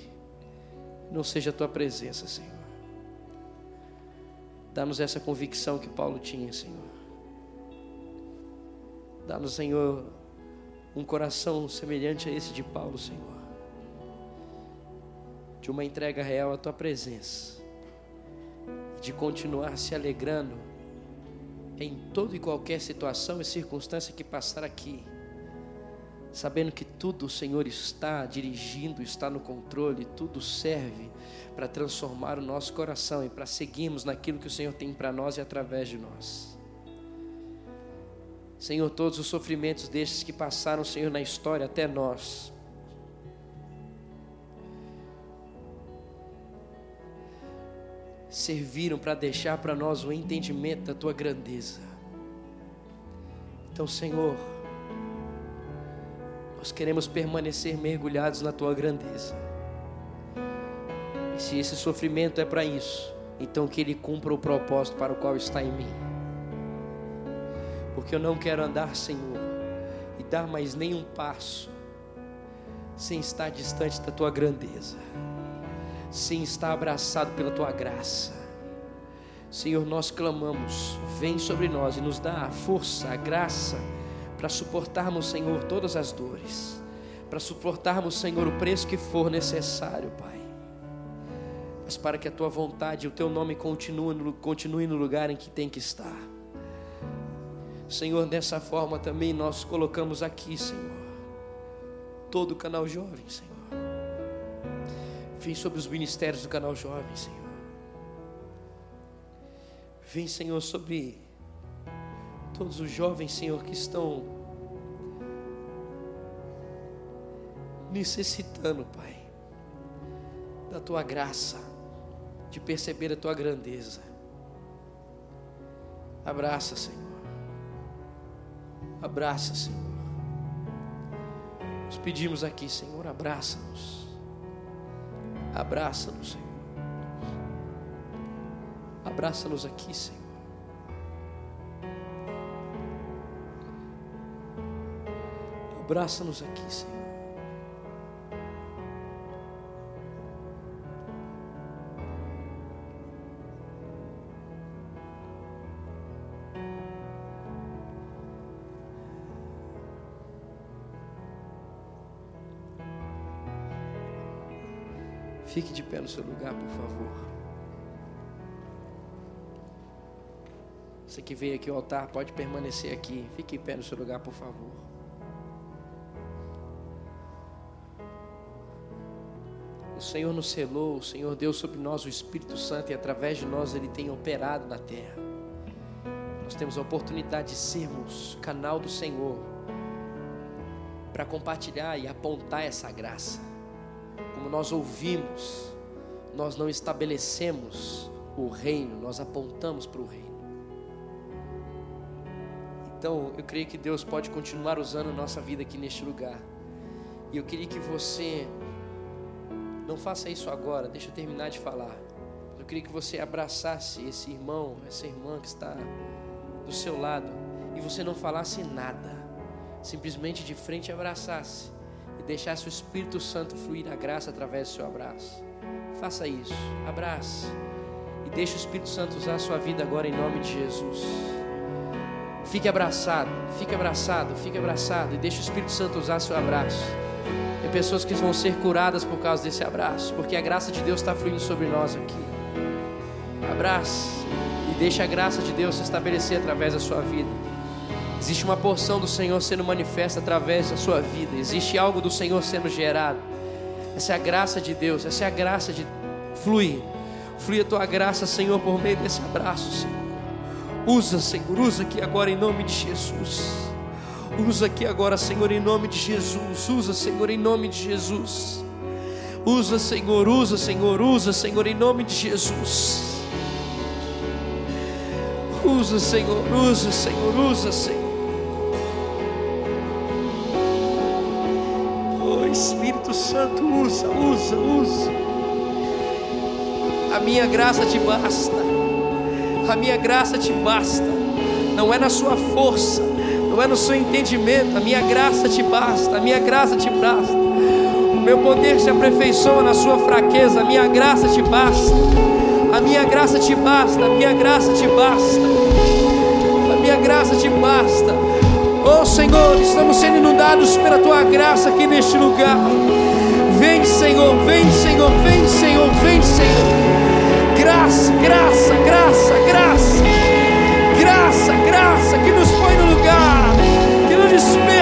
Não seja a tua presença, Senhor. Dá-nos essa convicção que Paulo tinha, Senhor. Dá-nos, Senhor, um coração semelhante a esse de Paulo, Senhor de uma entrega real à tua presença, de continuar se alegrando em toda e qualquer situação e circunstância que passar aqui, sabendo que tudo o Senhor está dirigindo, está no controle, tudo serve para transformar o nosso coração e para seguirmos naquilo que o Senhor tem para nós e através de nós. Senhor, todos os sofrimentos destes que passaram, Senhor, na história até nós, serviram para deixar para nós o entendimento da tua grandeza. Então, Senhor, nós queremos permanecer mergulhados na tua grandeza. E se esse sofrimento é para isso, então que ele cumpra o propósito para o qual está em mim. Porque eu não quero andar, Senhor, e dar mais nenhum passo sem estar distante da tua grandeza, sem estar abraçado pela tua graça. Senhor, nós clamamos, vem sobre nós e nos dá a força, a graça para suportarmos, Senhor, todas as dores, para suportarmos, Senhor, o preço que for necessário, Pai. Mas para que a tua vontade e o teu nome continue no, continue no lugar em que tem que estar. Senhor, dessa forma também nós colocamos aqui, Senhor, todo o canal jovem, Senhor. Vem sobre os ministérios do canal jovem, Senhor. Vem, Senhor, sobre todos os jovens, Senhor, que estão necessitando, Pai, da tua graça, de perceber a tua grandeza. Abraça, Senhor. Abraça, Senhor. Nós pedimos aqui, Senhor, abraça-nos. Abraça-nos, Senhor. Abraça-nos aqui, Senhor. Abraça-nos aqui, Senhor. Fique de pé no seu lugar, por favor. Você que veio aqui ao altar, pode permanecer aqui. Fique em pé no seu lugar, por favor. Senhor nos selou, o Senhor deu sobre nós o Espírito Santo e através de nós Ele tem operado na terra. Nós temos a oportunidade de sermos canal do Senhor para compartilhar e apontar essa graça. Como nós ouvimos, nós não estabelecemos o reino, nós apontamos para o reino. Então, eu creio que Deus pode continuar usando nossa vida aqui neste lugar. E eu queria que você não faça isso agora, deixa eu terminar de falar. Eu queria que você abraçasse esse irmão, essa irmã que está do seu lado e você não falasse nada, simplesmente de frente abraçasse e deixasse o Espírito Santo fluir a graça através do seu abraço. Faça isso, abrace e deixe o Espírito Santo usar a sua vida agora em nome de Jesus. Fique abraçado, fique abraçado, fique abraçado e deixe o Espírito Santo usar seu abraço. Tem pessoas que vão ser curadas por causa desse abraço, porque a graça de Deus está fluindo sobre nós aqui. Abrace e deixe a graça de Deus se estabelecer através da sua vida. Existe uma porção do Senhor sendo manifesta através da sua vida. Existe algo do Senhor sendo gerado. Essa é a graça de Deus. Essa é a graça de fluir. Flui a tua graça, Senhor, por meio desse abraço, Senhor. Usa, Senhor, usa aqui agora em nome de Jesus. Usa aqui agora, Senhor, em nome de Jesus. Usa, Senhor, em nome de Jesus. Usa, Senhor, usa, Senhor, usa, Senhor, em nome de Jesus. Usa, Senhor, usa, Senhor, usa, Senhor. Oh, Espírito Santo, usa, usa, usa. A minha graça te basta. A minha graça te basta. Não é na sua força não é no seu entendimento. A minha graça te basta, a minha graça te basta. O meu poder se aperfeiçoa na sua fraqueza, a minha graça te basta. A minha graça te basta, a minha graça te basta. A minha graça te basta. Oh Senhor, estamos sendo inundados pela tua graça aqui neste lugar. Vem, Senhor, vem, Senhor, vem, Senhor, vem, Senhor. Graça, graça, graça, graça. Graça, graça que nos põe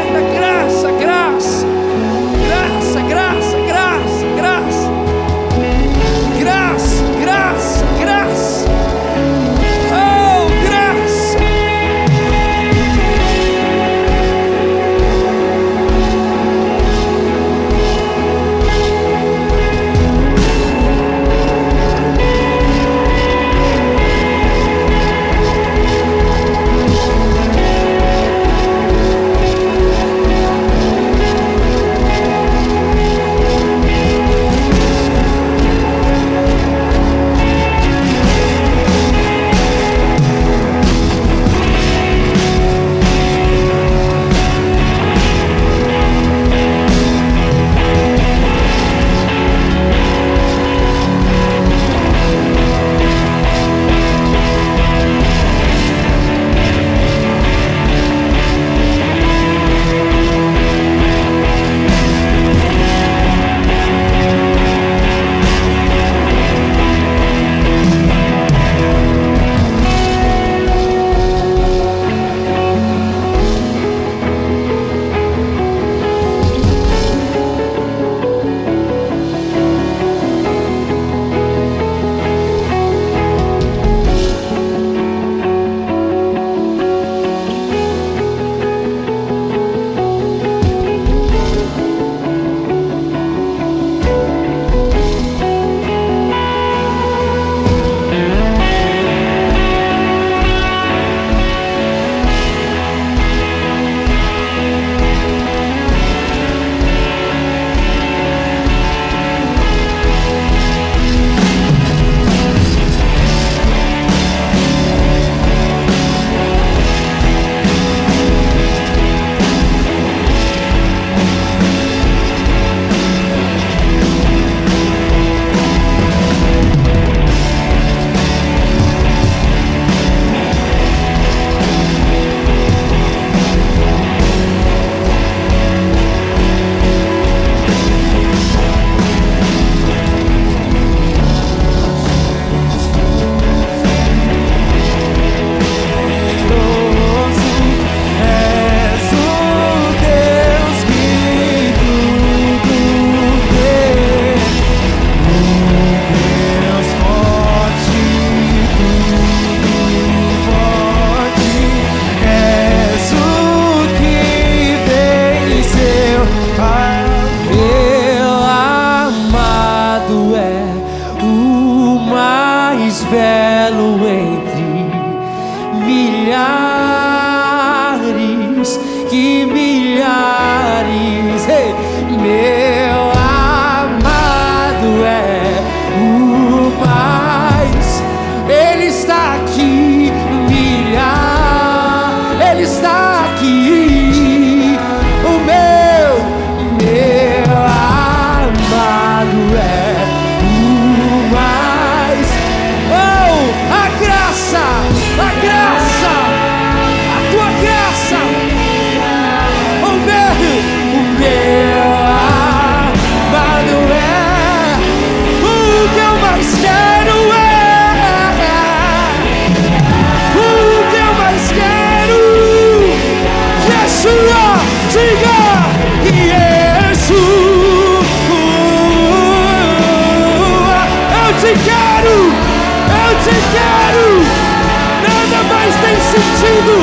sentido,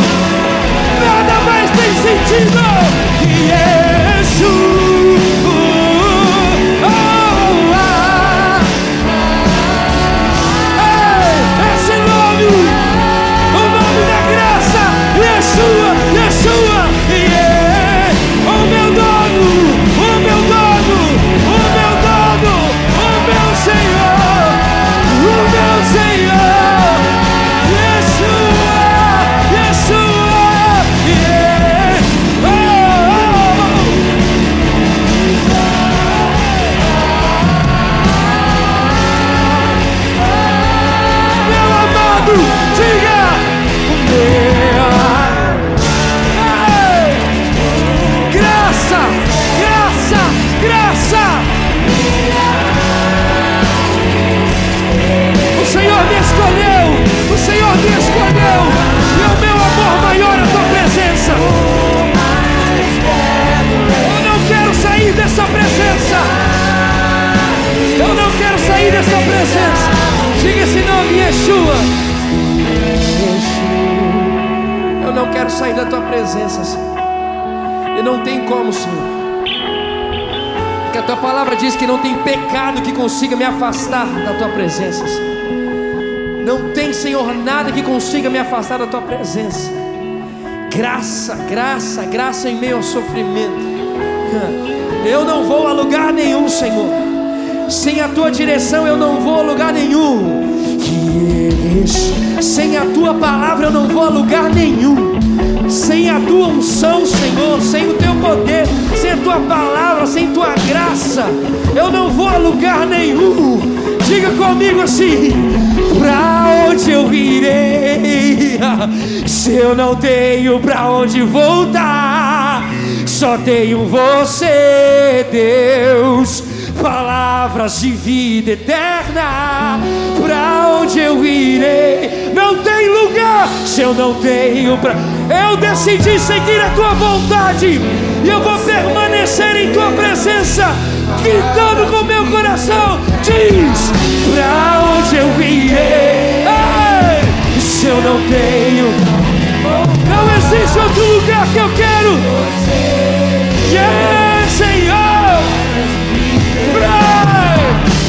nada mais tem sentido. Yeshua. Dessa presença. Eu não quero sair dessa presença. Diga esse nome, Yeshua. Eu não quero sair da tua presença, Senhor. E não tem como, Senhor. Porque a tua palavra diz que não tem pecado que consiga me afastar da tua presença, Senhor. Não tem, Senhor, nada que consiga me afastar da tua presença. Graça, graça, graça em meio ao sofrimento. Eu não vou a lugar nenhum, Senhor. Sem a tua direção eu não vou a lugar nenhum. Sem a tua palavra eu não vou a lugar nenhum. Sem a tua unção, Senhor, sem o teu poder, sem a tua palavra, sem tua graça, eu não vou a lugar nenhum. Diga comigo assim: pra onde eu irei? <laughs> Se eu não tenho pra onde voltar, só tenho você, Deus palavras de vida eterna. Pra onde eu irei? Não tem lugar se eu não tenho pra. Eu decidi seguir a tua vontade e eu vou permanecer em tua presença, gritando com meu coração. Diz: Pra onde eu irei? Ei, se eu não tenho, não existe outro lugar que eu quero. Senhor pra,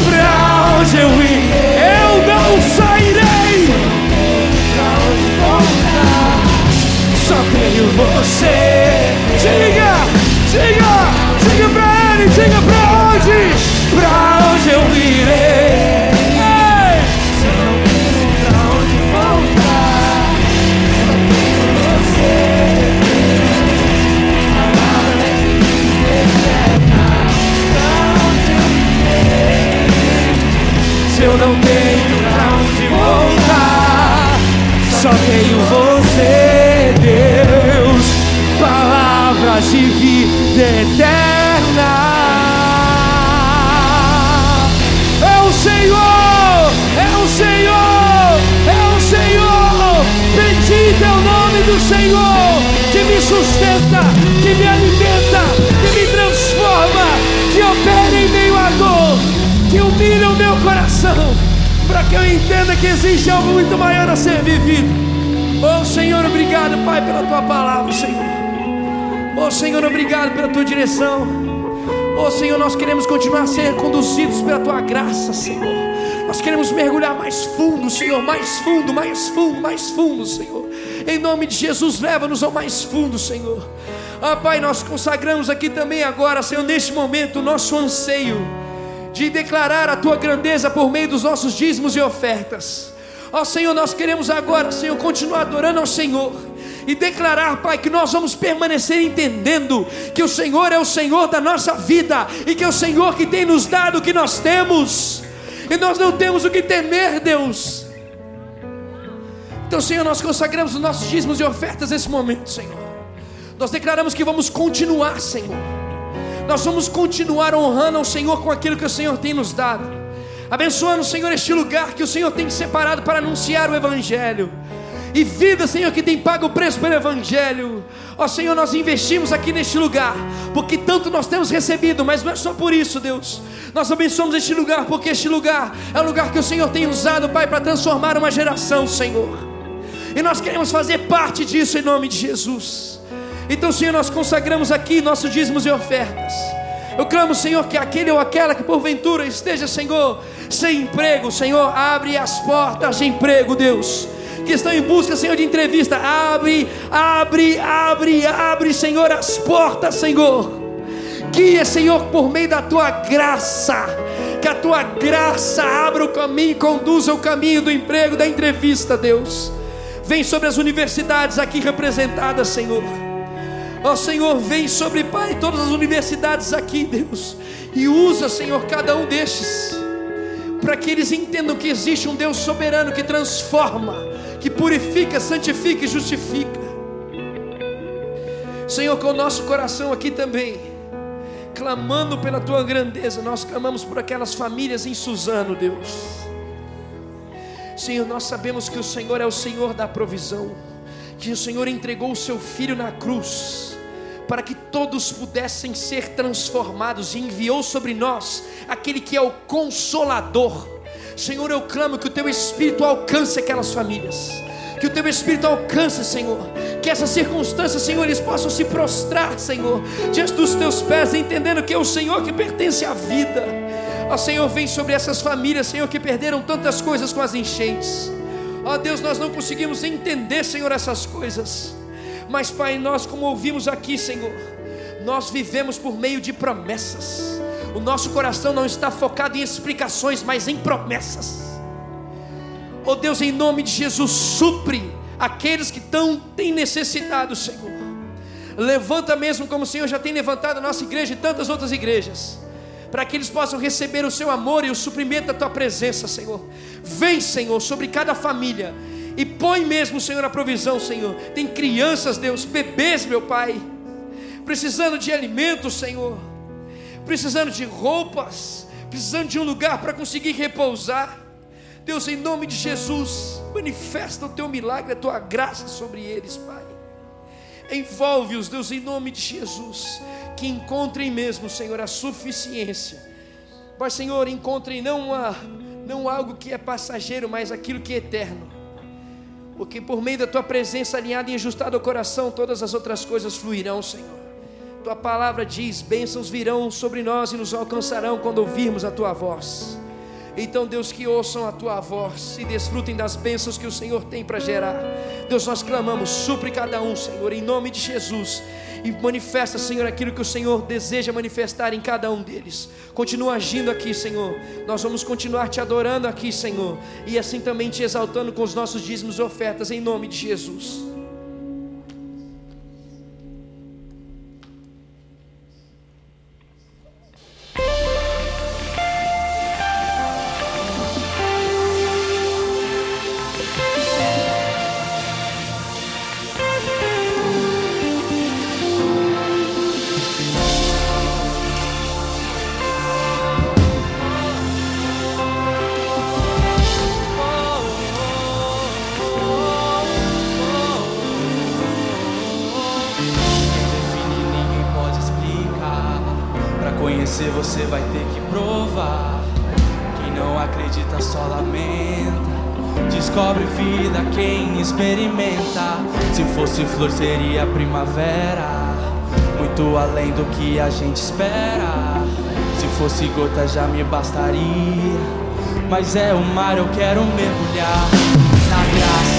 pra onde eu ir, eu não sairei. Só tenho você. Diga, diga, diga pra ele, diga pra onde, pra onde eu irei. Só tenho você, Deus. Palavras de vida eterna. É o Senhor, é o Senhor, é o Senhor. Bendito é o nome do Senhor que me sustenta, que me alimenta, que eu entenda que existe algo muito maior a ser vivido. Oh Senhor, obrigado, Pai, pela tua palavra, Senhor. Oh Senhor, obrigado pela tua direção. Oh Senhor, nós queremos continuar a ser conduzidos pela tua graça, Senhor. Nós queremos mergulhar mais fundo, Senhor, mais fundo, mais fundo, mais fundo, Senhor. Em nome de Jesus, leva-nos ao mais fundo, Senhor. Ah, Pai, nós consagramos aqui também agora, Senhor, neste momento, o nosso anseio de declarar a tua grandeza por meio dos nossos dízimos e ofertas. Ó oh, Senhor, nós queremos agora, Senhor, continuar adorando ao Senhor e declarar, Pai, que nós vamos permanecer entendendo que o Senhor é o Senhor da nossa vida e que é o Senhor que tem nos dado o que nós temos, e nós não temos o que temer, Deus. Então, Senhor, nós consagramos os nossos dízimos e ofertas nesse momento, Senhor. Nós declaramos que vamos continuar, Senhor. Nós vamos continuar honrando ao Senhor com aquilo que o Senhor tem nos dado. Abençoando, Senhor, este lugar que o Senhor tem separado para anunciar o Evangelho e vida, Senhor, que tem pago o preço pelo Evangelho. Ó Senhor, nós investimos aqui neste lugar, porque tanto nós temos recebido, mas não é só por isso, Deus. Nós abençoamos este lugar, porque este lugar é o lugar que o Senhor tem usado, Pai, para transformar uma geração, Senhor. E nós queremos fazer parte disso em nome de Jesus. Então, Senhor, nós consagramos aqui nossos dízimos e ofertas. Eu clamo, Senhor, que aquele ou aquela que porventura esteja, Senhor, sem emprego, Senhor, abre as portas de emprego, Deus que estão em busca, Senhor, de entrevista. Abre, abre, abre, abre, Senhor, as portas, Senhor. Guia, Senhor, por meio da tua graça. Que a tua graça abra o caminho e conduza o caminho do emprego, da entrevista, Deus. Vem sobre as universidades aqui representadas, Senhor. Ó oh, Senhor, vem sobre, Pai, todas as universidades aqui, Deus. E usa, Senhor, cada um destes para que eles entendam que existe um Deus soberano que transforma, que purifica, santifica e justifica. Senhor, com o nosso coração aqui também, clamando pela tua grandeza, nós clamamos por aquelas famílias em Suzano, Deus. Senhor, nós sabemos que o Senhor é o Senhor da provisão, que o Senhor entregou o seu filho na cruz para que todos pudessem ser transformados, e enviou sobre nós aquele que é o consolador. Senhor, eu clamo que o teu espírito alcance aquelas famílias, que o teu espírito alcance, Senhor, que essas circunstâncias, Senhor, eles possam se prostrar, Senhor, diante dos teus pés, entendendo que é o Senhor que pertence à vida. Ó Senhor, vem sobre essas famílias, Senhor, que perderam tantas coisas com as enchentes. Ó Deus, nós não conseguimos entender, Senhor, essas coisas. Mas, Pai, nós, como ouvimos aqui, Senhor, nós vivemos por meio de promessas. O nosso coração não está focado em explicações, mas em promessas. Oh Deus, em nome de Jesus, supre aqueles que tão, têm necessitado, Senhor. Levanta mesmo como o Senhor já tem levantado a nossa igreja e tantas outras igrejas, para que eles possam receber o seu amor e o suprimento da tua presença, Senhor. Vem, Senhor, sobre cada família e põe mesmo, Senhor, a provisão, Senhor. Tem crianças, Deus, bebês, meu Pai, precisando de alimento, Senhor, precisando de roupas, precisando de um lugar para conseguir repousar. Deus, em nome de Jesus, manifesta o teu milagre, a tua graça sobre eles, Pai. Envolve-os, Deus, em nome de Jesus, que encontrem mesmo, Senhor, a suficiência. Pai, Senhor, encontrem não, uma, não algo que é passageiro, mas aquilo que é eterno porque por meio da tua presença alinhada e ajustada ao coração, todas as outras coisas fluirão, Senhor. Tua palavra diz: bênçãos virão sobre nós e nos alcançarão quando ouvirmos a tua voz. Então, Deus, que ouçam a tua voz e desfrutem das bênçãos que o Senhor tem para gerar. Deus, nós clamamos, supre cada um, Senhor, em nome de Jesus. E manifesta, Senhor, aquilo que o Senhor deseja manifestar em cada um deles. Continua agindo aqui, Senhor. Nós vamos continuar te adorando aqui, Senhor. E assim também te exaltando com os nossos dízimos e ofertas, em nome de Jesus. Bastaria. Mas é o mar, eu quero mergulhar na graça.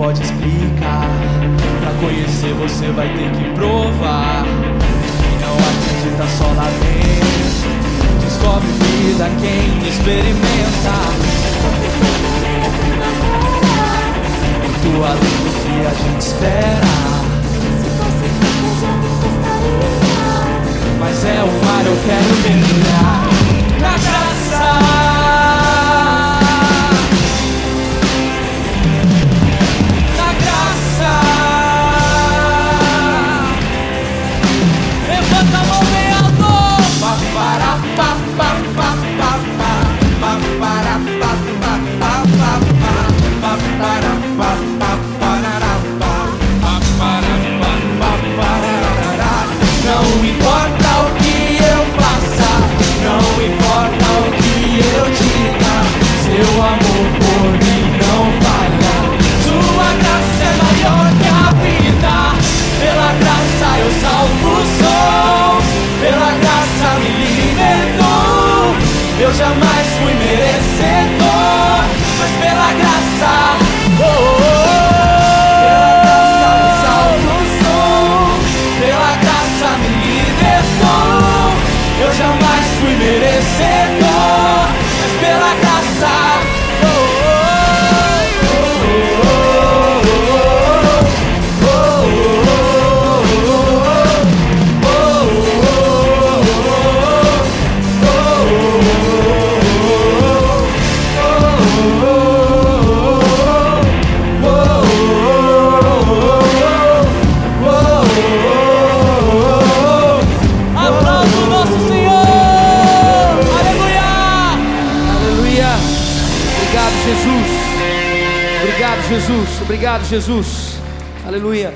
Pode explicar. Pra conhecer você vai ter que provar. Quem não acredita só lá dentro. Descobre vida quem experimenta. Além do que a gente espera. Mas é o mar, eu quero mergulhar Eu jamais fui merecedor, Obrigado, Jesus. Aleluia.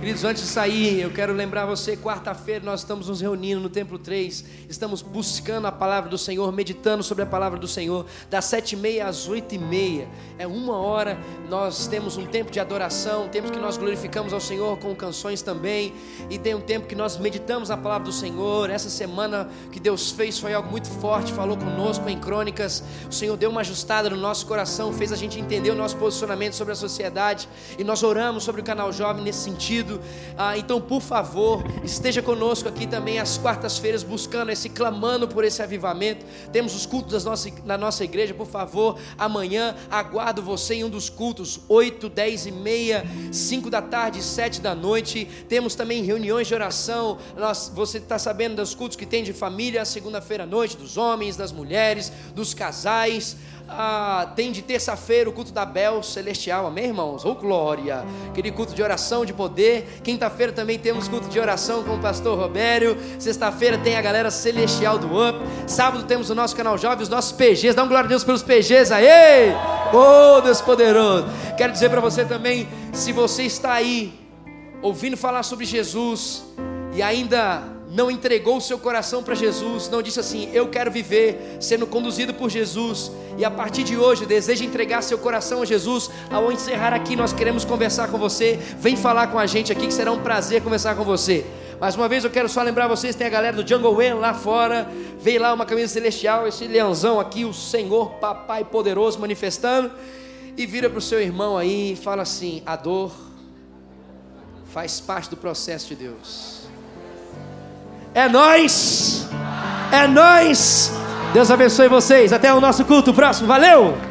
Queridos, antes de sair, eu quero lembrar você, quarta-feira nós estamos nos reunindo no Templo 3, estamos buscando a palavra do Senhor, meditando sobre a palavra do Senhor, das sete e meia às oito e meia, é uma hora, nós temos um tempo de adoração, temos que nós glorificamos ao Senhor com canções também, e tem um tempo que nós meditamos a palavra do Senhor, essa semana que Deus fez foi algo muito forte, falou conosco em crônicas, o Senhor deu uma ajustada no nosso coração, fez a gente entender o nosso posicionamento sobre a sociedade, e nós oramos sobre o canal Jovem nesse sentido, ah, então por favor, esteja conosco aqui também às quartas-feiras, buscando esse, clamando por esse avivamento, temos os cultos das nossa, na nossa igreja, por favor, amanhã aguardo você em um dos cultos, 8, 10 e meia, 5 da tarde, 7 da noite, temos também reuniões de oração, nós, você está sabendo dos cultos que tem de família, segunda-feira à noite, dos homens, das mulheres, dos casais, ah, tem de terça-feira o culto da Bel Celestial, amém, irmãos? Oh, glória! Aquele culto de oração, de poder. Quinta-feira também temos culto de oração com o pastor Robério. Sexta-feira tem a galera celestial do UP. Sábado temos o nosso canal Jovem, os nossos PGs. Dá um glória a Deus pelos PGs aí! Oh, Deus poderoso! Quero dizer para você também, se você está aí ouvindo falar sobre Jesus e ainda não entregou o seu coração para Jesus, não disse assim: Eu quero viver sendo conduzido por Jesus, e a partir de hoje deseja entregar seu coração a Jesus. Ao encerrar aqui, nós queremos conversar com você. Vem falar com a gente aqui, que será um prazer conversar com você. Mais uma vez eu quero só lembrar vocês: tem a galera do Jungle Way lá fora. Veio lá uma camisa celestial, esse leãozão aqui, o Senhor Papai Poderoso manifestando. E vira para o seu irmão aí e fala assim: A dor faz parte do processo de Deus. É nós. É nós. Deus abençoe vocês. Até o nosso culto próximo. Valeu!